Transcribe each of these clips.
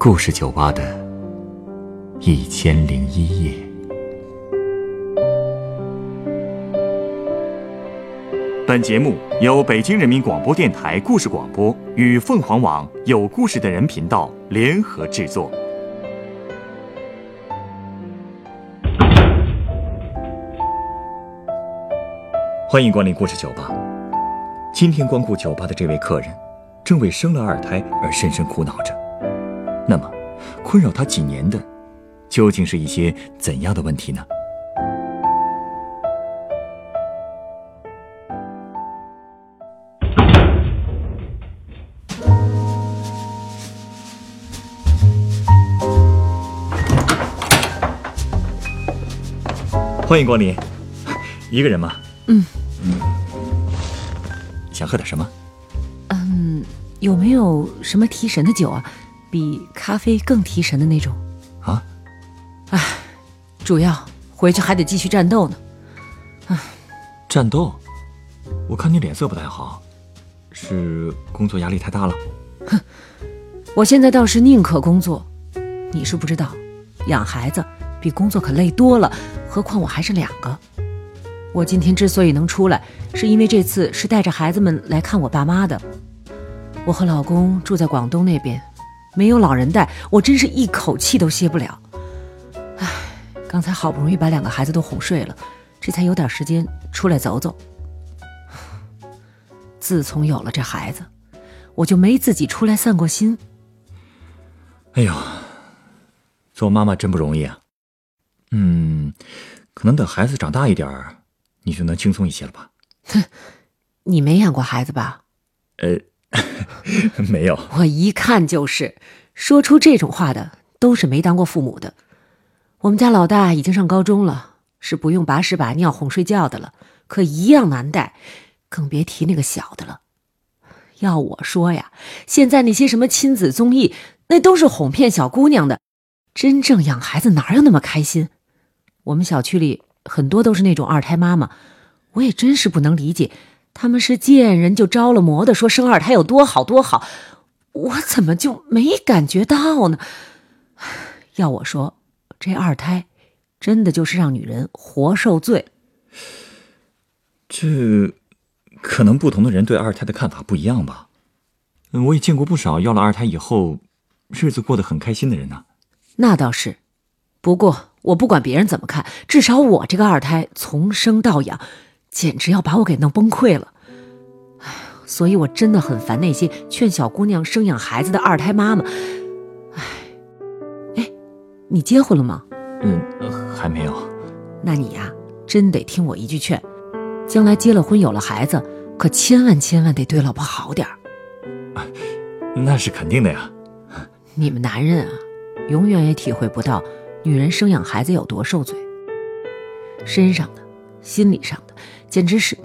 故事酒吧的一千零一夜。本节目由北京人民广播电台故事广播与凤凰网有故事的人频道联合制作。欢迎光临故事酒吧。今天光顾酒吧的这位客人，正为生了二胎而深深苦恼着。那么，困扰他几年的，究竟是一些怎样的问题呢？欢迎光临，一个人吗？嗯。想喝点什么？嗯，有没有什么提神的酒啊？比咖啡更提神的那种？啊？唉，主要回去还得继续战斗呢。唉，战斗？我看你脸色不太好，是工作压力太大了？哼，我现在倒是宁可工作。你是不知道，养孩子比工作可累多了，何况我还是两个。我今天之所以能出来，是因为这次是带着孩子们来看我爸妈的。我和老公住在广东那边，没有老人带，我真是一口气都歇不了。唉，刚才好不容易把两个孩子都哄睡了，这才有点时间出来走走。自从有了这孩子，我就没自己出来散过心。哎呦，做妈妈真不容易啊。嗯，可能等孩子长大一点儿。你就能轻松一些了吧？哼，你没养过孩子吧？呃，没有。我一看就是，说出这种话的都是没当过父母的。我们家老大已经上高中了，是不用把屎把尿哄睡觉的了，可一样难带，更别提那个小的了。要我说呀，现在那些什么亲子综艺，那都是哄骗小姑娘的，真正养孩子哪有那么开心？我们小区里。很多都是那种二胎妈妈，我也真是不能理解，他们是见人就着了魔的，说生二胎有多好多好，我怎么就没感觉到呢？要我说，这二胎真的就是让女人活受罪。这可能不同的人对二胎的看法不一样吧？我也见过不少要了二胎以后日子过得很开心的人呢。那倒是，不过。我不管别人怎么看，至少我这个二胎从生到养，简直要把我给弄崩溃了。哎，所以我真的很烦那些劝小姑娘生养孩子的二胎妈妈。哎，哎，你结婚了吗？嗯，还没有。那你呀，真得听我一句劝，将来结了婚有了孩子，可千万千万得对老婆好点儿。那是肯定的呀。你们男人啊，永远也体会不到。女人生养孩子有多受罪，身上的、心理上的，简直是……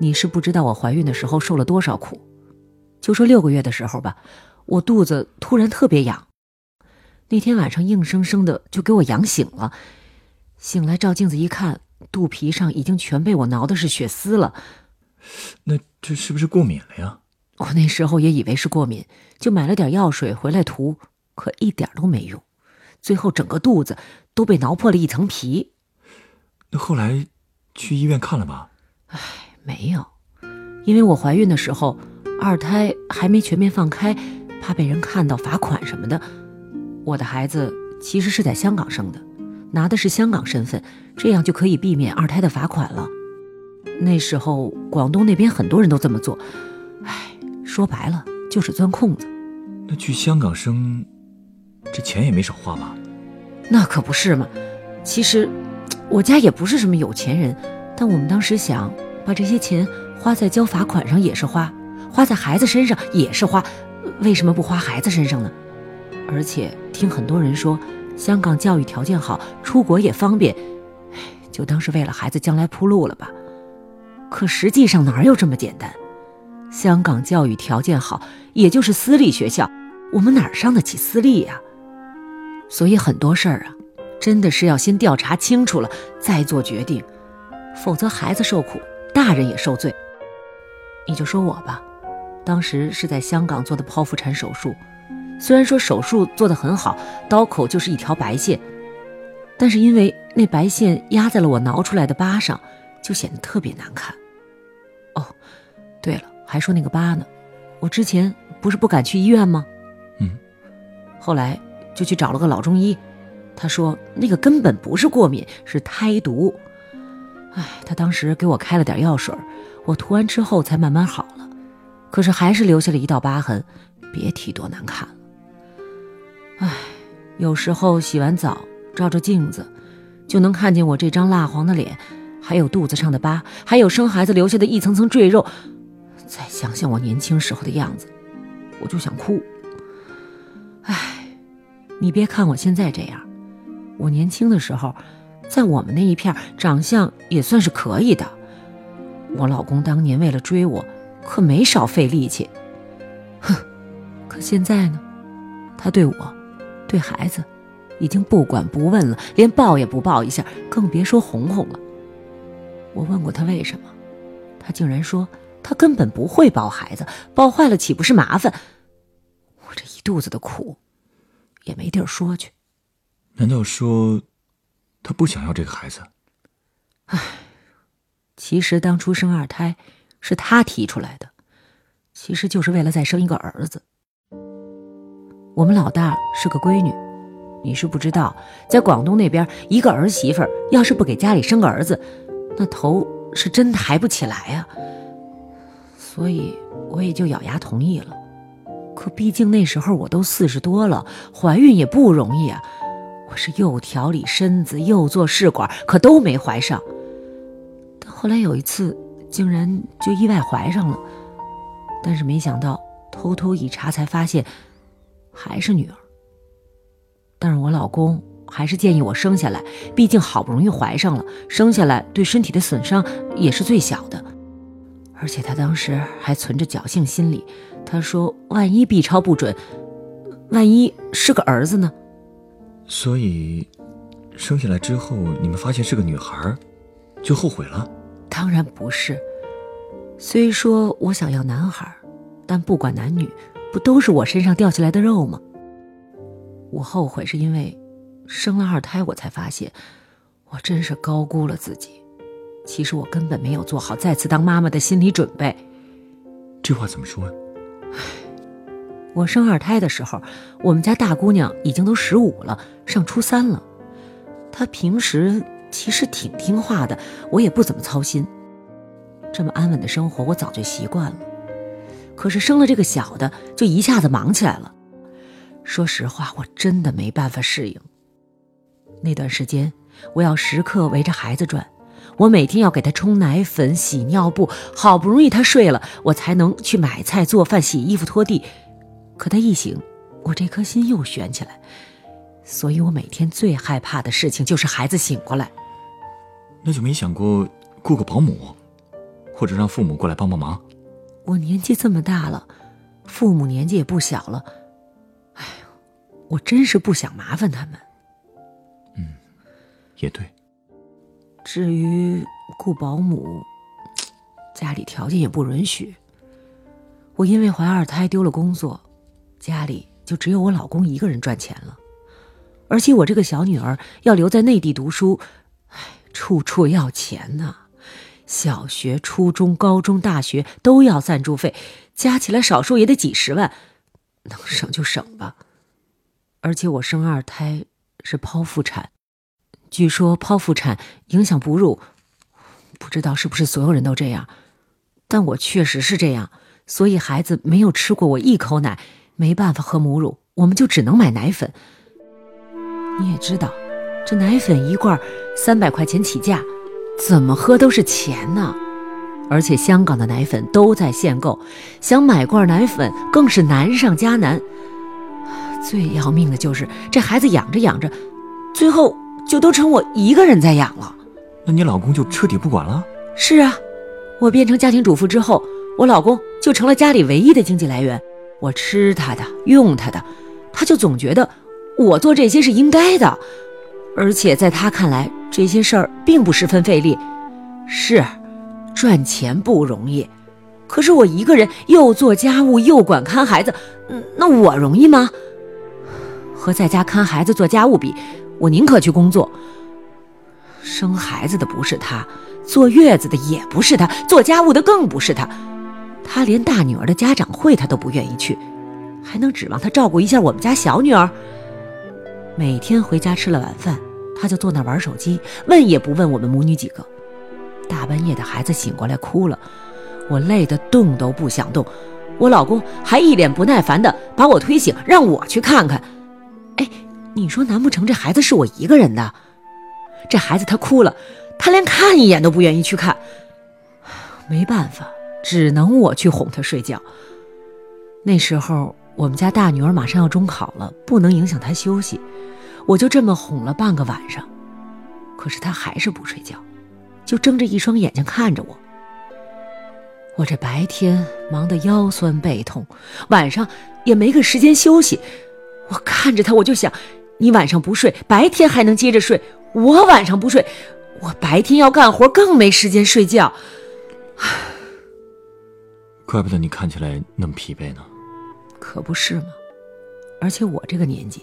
你是不知道我怀孕的时候受了多少苦。就说六个月的时候吧，我肚子突然特别痒，那天晚上硬生生的就给我痒醒了。醒来照镜子一看，肚皮上已经全被我挠的是血丝了。那这是不是过敏了呀？我那时候也以为是过敏，就买了点药水回来涂。可一点都没用，最后整个肚子都被挠破了一层皮。那后来去医院看了吧？唉，没有，因为我怀孕的时候二胎还没全面放开，怕被人看到罚款什么的。我的孩子其实是在香港生的，拿的是香港身份，这样就可以避免二胎的罚款了。那时候广东那边很多人都这么做，唉，说白了就是钻空子。那去香港生？这钱也没少花吧？那可不是嘛。其实，我家也不是什么有钱人，但我们当时想把这些钱花在交罚款上也是花，花在孩子身上也是花，为什么不花孩子身上呢？而且听很多人说，香港教育条件好，出国也方便，就当是为了孩子将来铺路了吧。可实际上哪有这么简单？香港教育条件好，也就是私立学校，我们哪上得起私立呀？所以很多事儿啊，真的是要先调查清楚了再做决定，否则孩子受苦，大人也受罪。你就说我吧，当时是在香港做的剖腹产手术，虽然说手术做得很好，刀口就是一条白线，但是因为那白线压在了我挠出来的疤上，就显得特别难看。哦，对了，还说那个疤呢，我之前不是不敢去医院吗？嗯，后来就去找了个老中医，他说那个根本不是过敏，是胎毒。哎，他当时给我开了点药水，我涂完之后才慢慢好了。可是还是留下了一道疤痕，别提多难看了。唉，有时候洗完澡照着镜子，就能看见我这张蜡黄的脸，还有肚子上的疤，还有生孩子留下的一层层赘肉。再想想我年轻时候的样子，我就想哭。唉，你别看我现在这样，我年轻的时候，在我们那一片长相也算是可以的。我老公当年为了追我。可没少费力气，哼！可现在呢，他对我，对孩子，已经不管不问了，连抱也不抱一下，更别说哄哄了。我问过他为什么，他竟然说他根本不会抱孩子，抱坏了岂不是麻烦？我这一肚子的苦，也没地儿说去。难道说，他不想要这个孩子？唉，其实当初生二胎。是他提出来的，其实就是为了再生一个儿子。我们老大是个闺女，你是不知道，在广东那边，一个儿媳妇要是不给家里生个儿子，那头是真抬不起来呀。所以我也就咬牙同意了。可毕竟那时候我都四十多了，怀孕也不容易啊。我是又调理身子，又做试管，可都没怀上。但后来有一次。竟然就意外怀上了，但是没想到偷偷一查才发现，还是女儿。但是我老公还是建议我生下来，毕竟好不容易怀上了，生下来对身体的损伤也是最小的。而且他当时还存着侥幸心理，他说万一 B 超不准，万一是个儿子呢？所以，生下来之后你们发现是个女孩，就后悔了。当然不是。虽说我想要男孩，但不管男女，不都是我身上掉下来的肉吗？我后悔是因为生了二胎，我才发现我真是高估了自己。其实我根本没有做好再次当妈妈的心理准备。这话怎么说？唉，我生二胎的时候，我们家大姑娘已经都十五了，上初三了。她平时。其实挺听话的，我也不怎么操心。这么安稳的生活，我早就习惯了。可是生了这个小的，就一下子忙起来了。说实话，我真的没办法适应。那段时间，我要时刻围着孩子转，我每天要给他冲奶粉、洗尿布，好不容易他睡了，我才能去买菜、做饭、洗衣服、拖地。可他一醒，我这颗心又悬起来。所以我每天最害怕的事情就是孩子醒过来。那就没想过雇个保姆，或者让父母过来帮帮忙。我年纪这么大了，父母年纪也不小了，哎呦，我真是不想麻烦他们。嗯，也对。至于雇保姆，家里条件也不允许。我因为怀二胎丢了工作，家里就只有我老公一个人赚钱了。而且我这个小女儿要留在内地读书，唉，处处要钱呐，小学、初中、高中、大学都要赞助费，加起来少说也得几十万，能省就省吧。而且我生二胎是剖腹产，据说剖腹产影响哺乳，不知道是不是所有人都这样，但我确实是这样，所以孩子没有吃过我一口奶，没办法喝母乳，我们就只能买奶粉。你也知道，这奶粉一罐三百块钱起价，怎么喝都是钱呢。而且香港的奶粉都在限购，想买罐奶粉更是难上加难。最要命的就是这孩子养着养着，最后就都成我一个人在养了。那你老公就彻底不管了？是啊，我变成家庭主妇之后，我老公就成了家里唯一的经济来源。我吃他的，用他的，他就总觉得。我做这些是应该的，而且在他看来，这些事儿并不十分费力。是，赚钱不容易，可是我一个人又做家务又管看孩子，那我容易吗？和在家看孩子做家务比，我宁可去工作。生孩子的不是他，坐月子的也不是他，做家务的更不是他。他连大女儿的家长会他都不愿意去，还能指望他照顾一下我们家小女儿？每天回家吃了晚饭，他就坐那玩手机，问也不问我们母女几个。大半夜的孩子醒过来哭了。我累得动都不想动，我老公还一脸不耐烦的把我推醒，让我去看看。哎，你说难不成这孩子是我一个人的？这孩子他哭了，他连看一眼都不愿意去看。没办法，只能我去哄她睡觉。那时候我们家大女儿马上要中考了，不能影响她休息，我就这么哄了半个晚上。可是她还是不睡觉，就睁着一双眼睛看着我。我这白天忙得腰酸背痛，晚上也没个时间休息。我看着她，我就想：你晚上不睡，白天还能接着睡；我晚上不睡，我白天要干活，更没时间睡觉。怪不得你看起来那么疲惫呢。可不是吗？而且我这个年纪，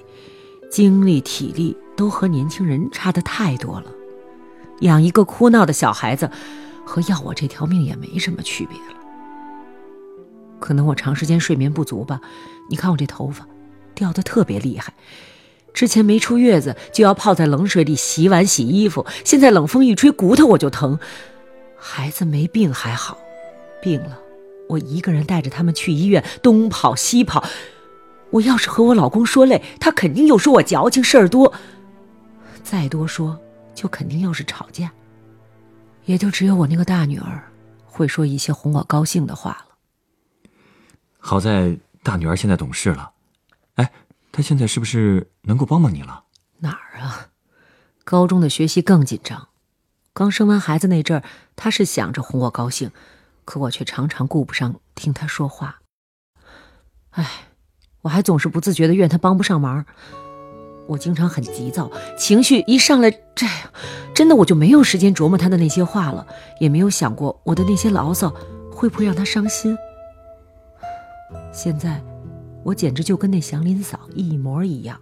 精力体力都和年轻人差的太多了，养一个哭闹的小孩子。和要我这条命也没什么区别了。可能我长时间睡眠不足吧。你看我这头发，掉的特别厉害。之前没出月子就要泡在冷水里洗碗洗衣服，现在冷风一吹骨头我就疼。孩子没病还好，病了，我一个人带着他们去医院，东跑西跑。我要是和我老公说累，他肯定又说我矫情事儿多。再多说，就肯定又是吵架。也就只有我那个大女儿，会说一些哄我高兴的话了。好在大女儿现在懂事了，哎，她现在是不是能够帮帮你了？哪儿啊，高中的学习更紧张。刚生完孩子那阵儿，她是想着哄我高兴，可我却常常顾不上听他说话。哎，我还总是不自觉的怨他帮不上忙。我经常很急躁，情绪一上来，这真的我就没有时间琢磨他的那些话了，也没有想过我的那些牢骚会不会让他伤心。现在，我简直就跟那祥林嫂一模一样，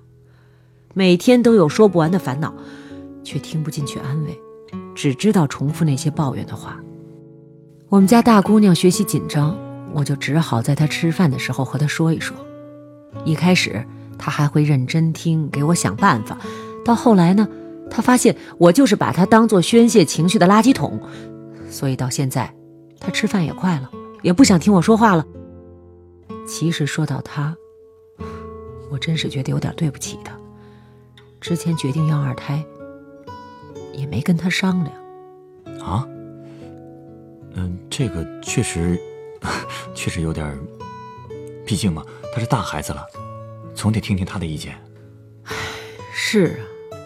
每天都有说不完的烦恼，却听不进去安慰，只知道重复那些抱怨的话。我们家大姑娘学习紧张，我就只好在她吃饭的时候和她说一说。一开始。她还会认真听，给我想办法。到后来呢，她发现我就是把她当做宣泄情绪的垃圾桶，所以到现在，她吃饭也快了，也不想听我说话了。其实说到她，我真是觉得有点对不起她。之前决定要二胎，也没跟她商量。啊？嗯，这个确实，确实有点。毕竟嘛，他是大孩子了。总得听听他的意见。唉，是啊，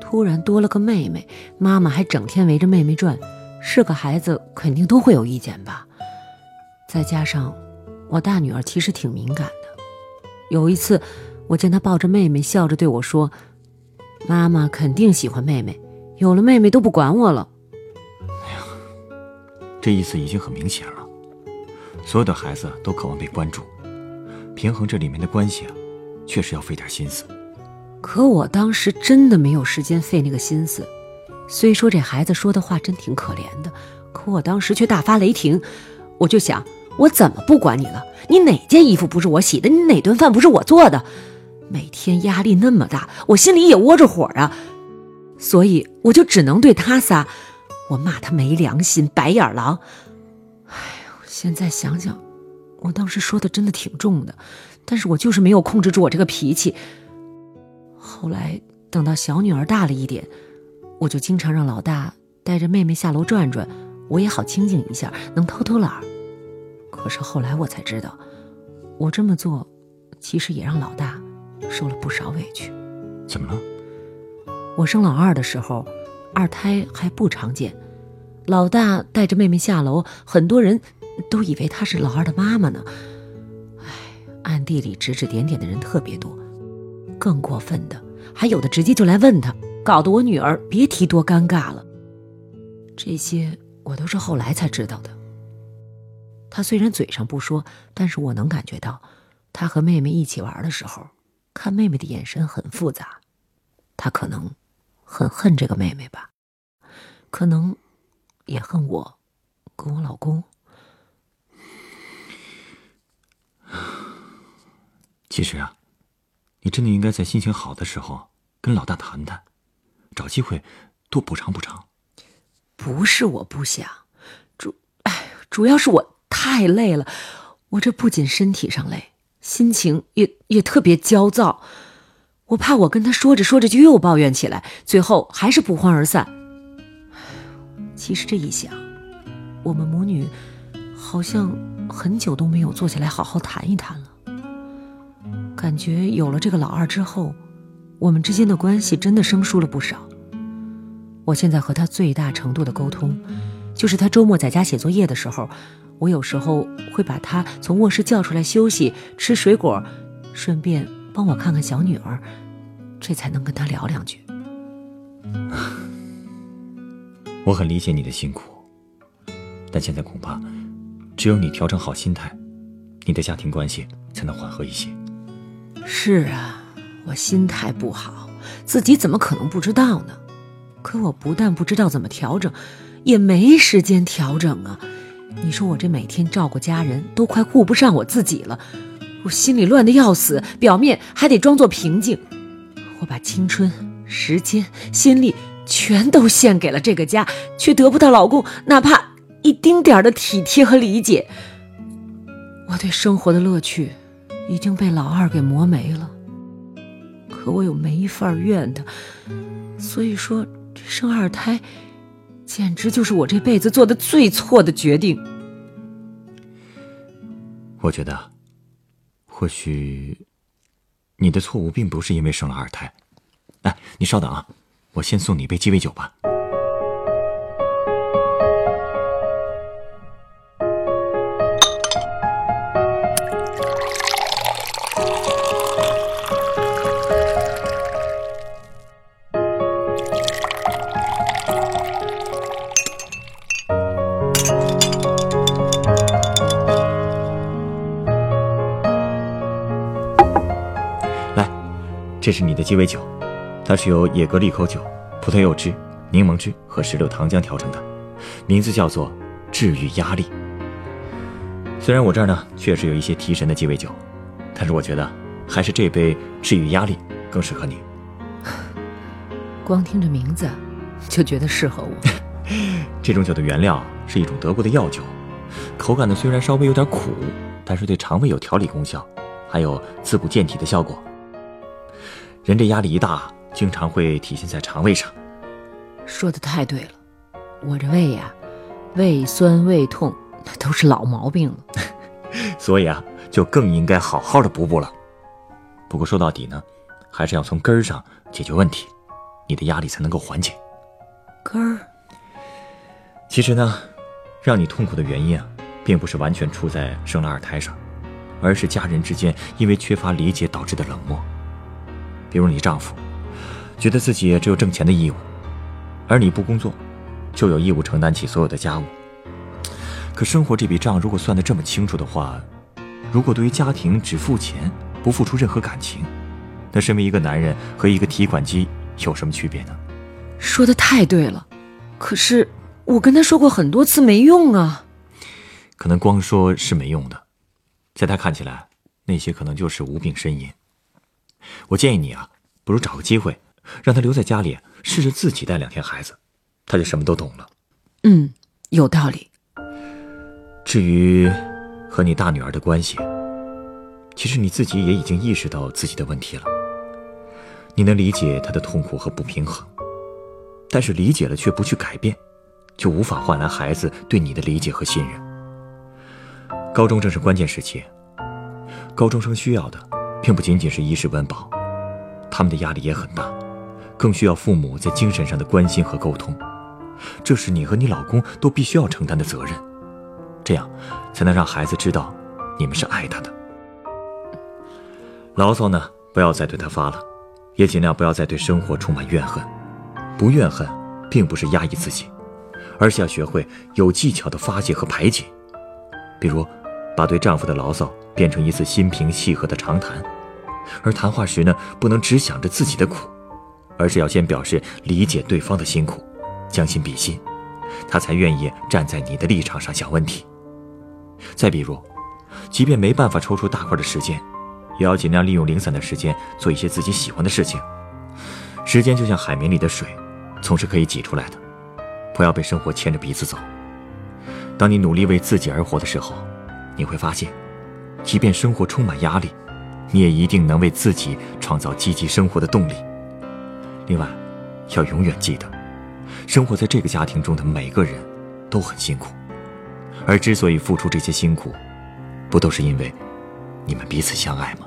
突然多了个妹妹，妈妈还整天围着妹妹转，是个孩子肯定都会有意见吧。再加上我大女儿其实挺敏感的，有一次我见她抱着妹妹，笑着对我说：“妈妈肯定喜欢妹妹，有了妹妹都不管我了。”这意思已经很明显了。所有的孩子都渴望被关注，平衡这里面的关系啊。确实要费点心思，可我当时真的没有时间费那个心思。虽说这孩子说的话真挺可怜的，可我当时却大发雷霆。我就想，我怎么不管你了？你哪件衣服不是我洗的？你哪顿饭不是我做的？每天压力那么大，我心里也窝着火啊。所以我就只能对他撒，我骂他没良心、白眼狼。哎呦，现在想想，我当时说的真的挺重的。但是我就是没有控制住我这个脾气。后来等到小女儿大了一点，我就经常让老大带着妹妹下楼转转，我也好清静一下，能偷偷懒。可是后来我才知道，我这么做，其实也让老大受了不少委屈。怎么了？我生老二的时候，二胎还不常见，老大带着妹妹下楼，很多人都以为她是老二的妈妈呢。暗地里指指点点的人特别多，更过分的还有的直接就来问他，搞得我女儿别提多尴尬了。这些我都是后来才知道的。他虽然嘴上不说，但是我能感觉到，他和妹妹一起玩的时候，看妹妹的眼神很复杂。他可能很恨这个妹妹吧，可能也恨我，跟我老公。其实啊，你真的应该在心情好的时候跟老大谈谈，找机会多补偿补偿。不是我不想，主哎，主要是我太累了。我这不仅身体上累，心情也也特别焦躁。我怕我跟他说着说着就又抱怨起来，最后还是不欢而散。其实这一想，我们母女好像很久都没有坐下来好好谈一谈了。感觉有了这个老二之后，我们之间的关系真的生疏了不少。我现在和他最大程度的沟通，就是他周末在家写作业的时候，我有时候会把他从卧室叫出来休息、吃水果，顺便帮我看看小女儿，这才能跟她聊两句。我很理解你的辛苦，但现在恐怕只有你调整好心态，你的家庭关系才能缓和一些。是啊，我心态不好，自己怎么可能不知道呢？可我不但不知道怎么调整，也没时间调整啊！你说我这每天照顾家人都快顾不上我自己了，我心里乱得要死，表面还得装作平静。我把青春、时间、心力全都献给了这个家，却得不到老公哪怕一丁点的体贴和理解。我对生活的乐趣。已经被老二给磨没了，可我又没法怨他，所以说这生二胎，简直就是我这辈子做的最错的决定。我觉得，或许你的错误并不是因为生了二胎。哎，你稍等啊，我先送你一杯鸡尾酒吧。这是你的鸡尾酒，它是由野格利口酒、葡萄柚汁、柠檬汁和石榴糖浆调成的，名字叫做“治愈压力”。虽然我这儿呢确实有一些提神的鸡尾酒，但是我觉得还是这杯“治愈压力”更适合你。光听着名字就觉得适合我。这种酒的原料是一种德国的药酒，口感呢虽然稍微有点苦，但是对肠胃有调理功效，还有滋补健体的效果。人这压力一大，经常会体现在肠胃上。说的太对了，我这胃呀，胃酸胃痛，那都是老毛病了。所以啊，就更应该好好的补补了。不过说到底呢，还是要从根儿上解决问题，你的压力才能够缓解。根儿？其实呢，让你痛苦的原因啊，并不是完全出在生了二胎上，而是家人之间因为缺乏理解导致的冷漠。比如你丈夫，觉得自己只有挣钱的义务，而你不工作，就有义务承担起所有的家务。可生活这笔账如果算得这么清楚的话，如果对于家庭只付钱，不付出任何感情，那身为一个男人和一个提款机有什么区别呢？说的太对了，可是我跟他说过很多次没用啊。可能光说是没用的，在他看起来，那些可能就是无病呻吟。我建议你啊，不如找个机会，让他留在家里，试着自己带两天孩子，他就什么都懂了。嗯，有道理。至于和你大女儿的关系，其实你自己也已经意识到自己的问题了。你能理解她的痛苦和不平衡，但是理解了却不去改变，就无法换来孩子对你的理解和信任。高中正是关键时期，高中生需要的。并不仅仅是衣食温饱，他们的压力也很大，更需要父母在精神上的关心和沟通，这是你和你老公都必须要承担的责任，这样才能让孩子知道你们是爱他的。牢骚呢，不要再对他发了，也尽量不要再对生活充满怨恨，不怨恨，并不是压抑自己，而是要学会有技巧的发泄和排解，比如，把对丈夫的牢骚变成一次心平气和的长谈，而谈话时呢，不能只想着自己的苦，而是要先表示理解对方的辛苦，将心比心，他才愿意站在你的立场上想问题。再比如，即便没办法抽出大块的时间，也要尽量利用零散的时间做一些自己喜欢的事情。时间就像海绵里的水，总是可以挤出来的，不要被生活牵着鼻子走。当你努力为自己而活的时候，你会发现，即便生活充满压力，你也一定能为自己创造积极生活的动力。另外，要永远记得，生活在这个家庭中的每个人都很辛苦，而之所以付出这些辛苦，不都是因为你们彼此相爱吗？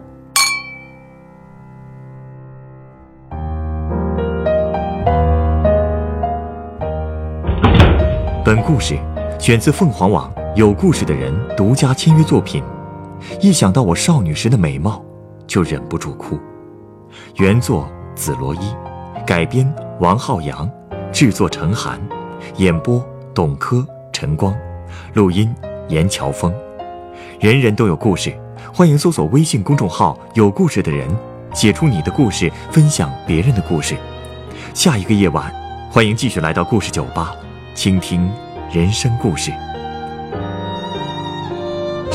本故事。选自凤凰网有故事的人独家签约作品，一想到我少女时的美貌，就忍不住哭。原作紫罗衣，改编王浩洋，制作陈寒，演播董珂、陈光，录音严乔峰。人人都有故事，欢迎搜索微信公众号“有故事的人”，写出你的故事，分享别人的故事。下一个夜晚，欢迎继续来到故事酒吧，倾听。人生故事，